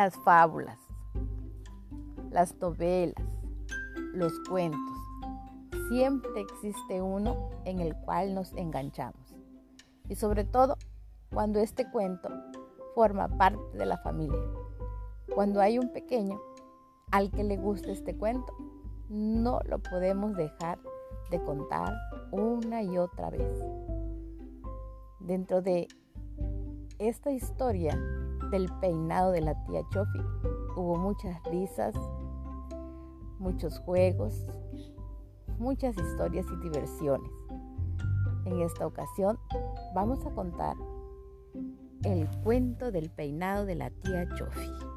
las fábulas, las novelas, los cuentos. Siempre existe uno en el cual nos enganchamos. Y sobre todo cuando este cuento forma parte de la familia. Cuando hay un pequeño al que le gusta este cuento, no lo podemos dejar de contar una y otra vez. Dentro de esta historia del peinado de la tía Chofi hubo muchas risas, muchos juegos, muchas historias y diversiones. En esta ocasión vamos a contar el cuento del peinado de la tía Chofi.